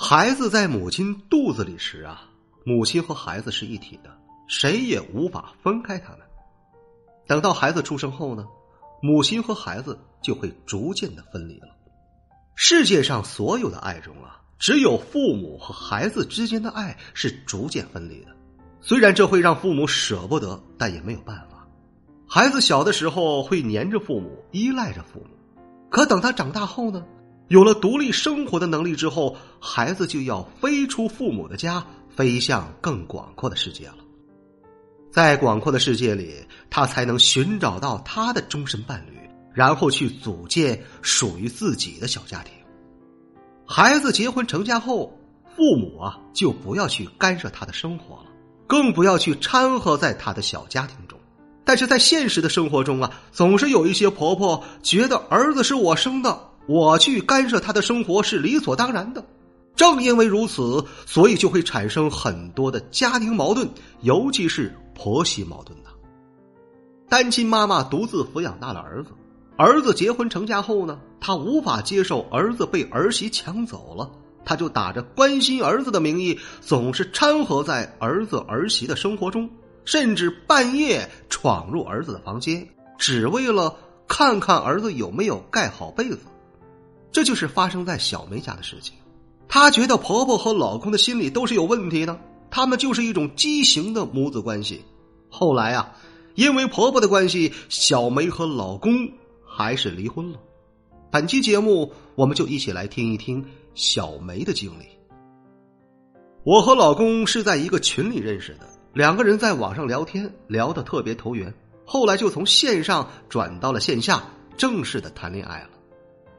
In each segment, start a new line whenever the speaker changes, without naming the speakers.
孩子在母亲肚子里时啊，母亲和孩子是一体的，谁也无法分开他们。等到孩子出生后呢，母亲和孩子就会逐渐的分离了。世界上所有的爱中啊，只有父母和孩子之间的爱是逐渐分离的。虽然这会让父母舍不得，但也没有办法。孩子小的时候会黏着父母，依赖着父母，可等他长大后呢，有了独立生活的能力之后，孩子就要飞出父母的家，飞向更广阔的世界了。在广阔的世界里，他才能寻找到他的终身伴侣，然后去组建属于自己的小家庭。孩子结婚成家后，父母啊就不要去干涉他的生活了。更不要去掺和在他的小家庭中，但是在现实的生活中啊，总是有一些婆婆觉得儿子是我生的，我去干涉他的生活是理所当然的。正因为如此，所以就会产生很多的家庭矛盾，尤其是婆媳矛盾呐。单亲妈妈独自抚养大了儿子，儿子结婚成家后呢，她无法接受儿子被儿媳抢走了。他就打着关心儿子的名义，总是掺和在儿子儿媳的生活中，甚至半夜闯入儿子的房间，只为了看看儿子有没有盖好被子。这就是发生在小梅家的事情。她觉得婆婆和老公的心理都是有问题的，他们就是一种畸形的母子关系。后来啊，因为婆婆的关系，小梅和老公还是离婚了。本期节目，我们就一起来听一听小梅的经历。我和老公是在一个群里认识的，两个人在网上聊天，聊得特别投缘。后来就从线上转到了线下，正式的谈恋爱了。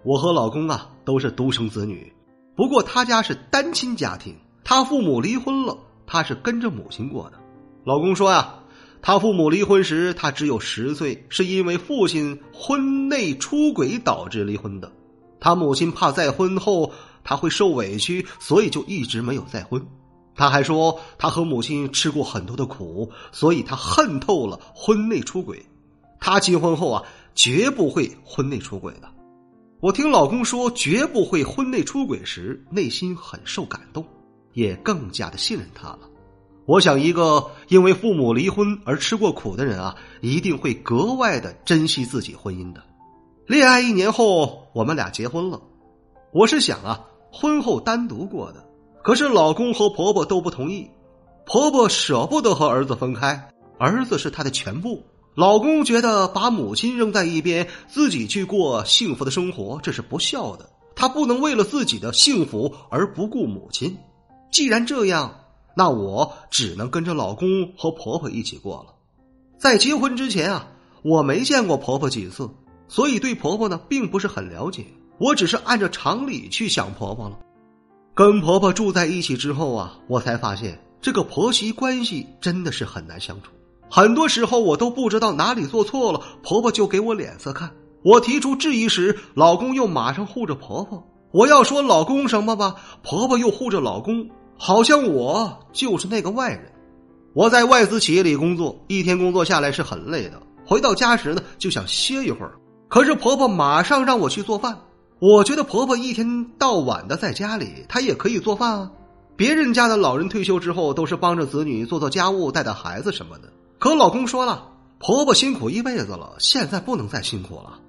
我和老公啊都是独生子女，不过他家是单亲家庭，他父母离婚了，他是跟着母亲过的。老公说呀。他父母离婚时，他只有十岁，是因为父亲婚内出轨导致离婚的。他母亲怕再婚后他会受委屈，所以就一直没有再婚。他还说，他和母亲吃过很多的苦，所以他恨透了婚内出轨。他结婚后啊，绝不会婚内出轨的。我听老公说绝不会婚内出轨时，内心很受感动，也更加的信任他了。我想，一个因为父母离婚而吃过苦的人啊，一定会格外的珍惜自己婚姻的。恋爱一年后，我们俩结婚了。我是想啊，婚后单独过的，可是老公和婆婆都不同意。婆婆舍不得和儿子分开，儿子是她的全部。老公觉得把母亲扔在一边，自己去过幸福的生活，这是不孝的。他不能为了自己的幸福而不顾母亲。既然这样。那我只能跟着老公和婆婆一起过了。在结婚之前啊，我没见过婆婆几次，所以对婆婆呢并不是很了解。我只是按照常理去想婆婆了。跟婆婆住在一起之后啊，我才发现这个婆媳关系真的是很难相处。很多时候我都不知道哪里做错了，婆婆就给我脸色看。我提出质疑时，老公又马上护着婆婆。我要说老公什么吧，婆婆又护着老公。好像我就是那个外人。我在外资企业里工作，一天工作下来是很累的。回到家时呢，就想歇一会儿。可是婆婆马上让我去做饭。我觉得婆婆一天到晚的在家里，她也可以做饭啊。别人家的老人退休之后都是帮着子女做做家务、带带孩子什么的。可老公说了，婆婆辛苦一辈子了，现在不能再辛苦了。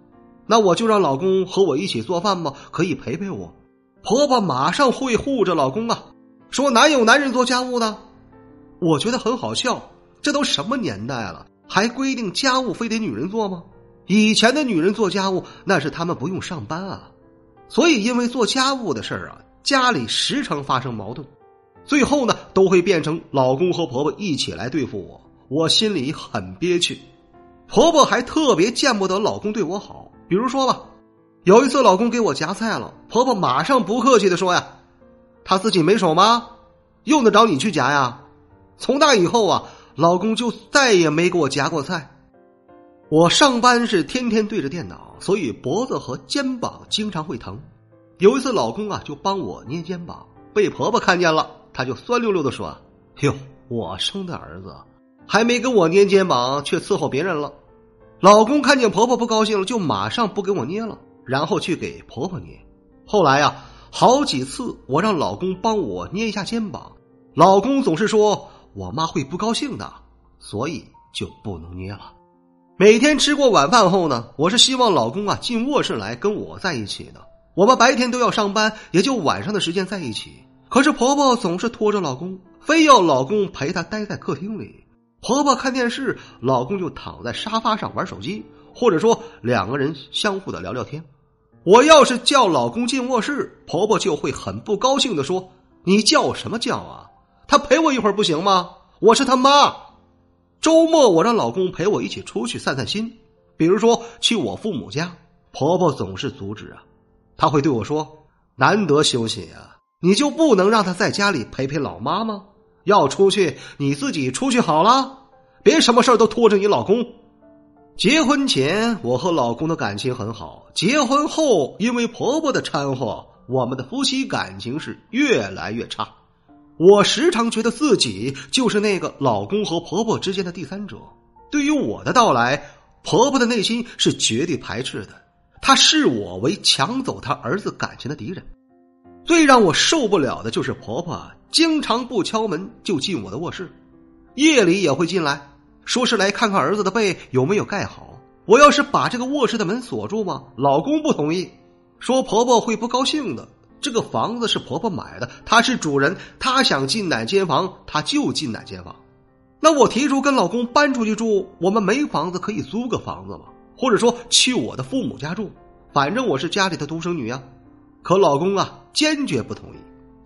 那我就让老公和我一起做饭吧，可以陪陪我。婆婆马上会护着老公啊。说哪有男人做家务的？我觉得很好笑。这都什么年代了，还规定家务非得女人做吗？以前的女人做家务，那是他们不用上班啊。所以因为做家务的事儿啊，家里时常发生矛盾，最后呢，都会变成老公和婆婆一起来对付我。我心里很憋屈。婆婆还特别见不得老公对我好。比如说吧，有一次老公给我夹菜了，婆婆马上不客气的说呀。他自己没手吗？用得着你去夹呀？从那以后啊，老公就再也没给我夹过菜。我上班是天天对着电脑，所以脖子和肩膀经常会疼。有一次，老公啊就帮我捏肩膀，被婆婆看见了，她就酸溜溜的说：“哟，我生的儿子还没跟我捏肩膀，却伺候别人了。”老公看见婆婆不高兴了，就马上不给我捏了，然后去给婆婆捏。后来呀，好几次我让老公帮我捏一下肩膀，老公总是说。我妈会不高兴的，所以就不能捏了。每天吃过晚饭后呢，我是希望老公啊进卧室来跟我在一起的。我们白天都要上班，也就晚上的时间在一起。可是婆婆总是拖着老公，非要老公陪她待在客厅里。婆婆看电视，老公就躺在沙发上玩手机，或者说两个人相互的聊聊天。我要是叫老公进卧室，婆婆就会很不高兴的说：“你叫什么叫啊？”他陪我一会儿不行吗？我是他妈。周末我让老公陪我一起出去散散心，比如说去我父母家。婆婆总是阻止啊，她会对我说：“难得休息呀，你就不能让他在家里陪陪老妈吗？要出去你自己出去好了，别什么事都拖着你老公。”结婚前我和老公的感情很好，结婚后因为婆婆的掺和，我们的夫妻感情是越来越差。我时常觉得自己就是那个老公和婆婆之间的第三者。对于我的到来，婆婆的内心是绝对排斥的，她视我为抢走她儿子感情的敌人。最让我受不了的就是婆婆经常不敲门就进我的卧室，夜里也会进来，说是来看看儿子的被有没有盖好。我要是把这个卧室的门锁住吗？老公不同意，说婆婆会不高兴的。这个房子是婆婆买的，她是主人，她想进哪间房，她就进哪间房。那我提出跟老公搬出去住，我们没房子可以租个房子吗？或者说去我的父母家住，反正我是家里的独生女呀。可老公啊，坚决不同意，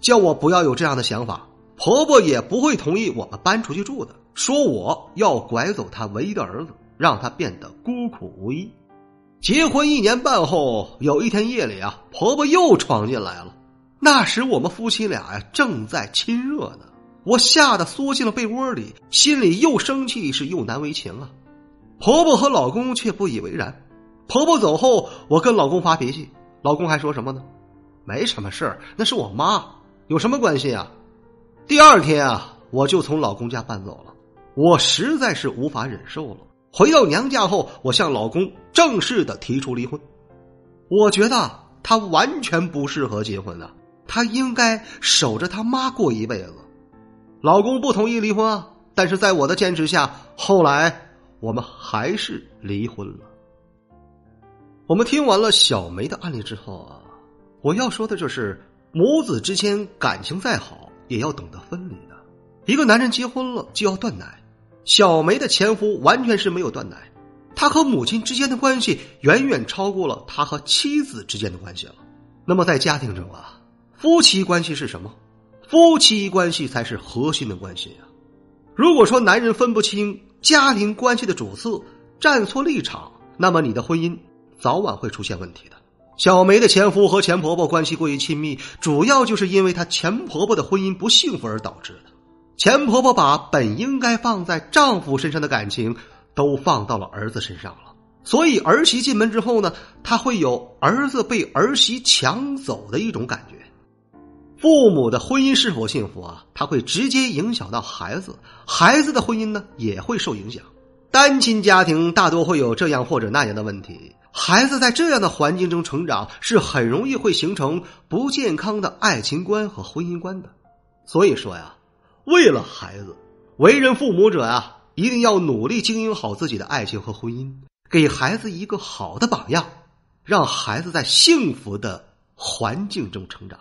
叫我不要有这样的想法。婆婆也不会同意我们搬出去住的，说我要拐走她唯一的儿子，让她变得孤苦无依。结婚一年半后，有一天夜里啊，婆婆又闯进来了。那时我们夫妻俩呀正在亲热呢，我吓得缩进了被窝里，心里又生气是又难为情啊。婆婆和老公却不以为然。婆婆走后，我跟老公发脾气，老公还说什么呢？没什么事儿，那是我妈，有什么关系啊？第二天啊，我就从老公家搬走了，我实在是无法忍受了。回到娘家后，我向老公正式的提出离婚。我觉得他完全不适合结婚啊，他应该守着他妈过一辈子。老公不同意离婚啊，但是在我的坚持下，后来我们还是离婚了。我们听完了小梅的案例之后啊，我要说的就是母子之间感情再好，也要懂得分离的。一个男人结婚了就要断奶。小梅的前夫完全是没有断奶，他和母亲之间的关系远远超过了他和妻子之间的关系了。那么在家庭中啊，夫妻关系是什么？夫妻关系才是核心的关系呀。如果说男人分不清家庭关系的主次，站错立场，那么你的婚姻早晚会出现问题的。小梅的前夫和前婆婆关系过于亲密，主要就是因为她前婆婆的婚姻不幸福而导致的。前婆婆把本应该放在丈夫身上的感情都放到了儿子身上了，所以儿媳进门之后呢，她会有儿子被儿媳抢走的一种感觉。父母的婚姻是否幸福啊？他会直接影响到孩子，孩子的婚姻呢也会受影响。单亲家庭大多会有这样或者那样的问题，孩子在这样的环境中成长，是很容易会形成不健康的爱情观和婚姻观的。所以说呀。为了孩子，为人父母者啊，一定要努力经营好自己的爱情和婚姻，给孩子一个好的榜样，让孩子在幸福的环境中成长。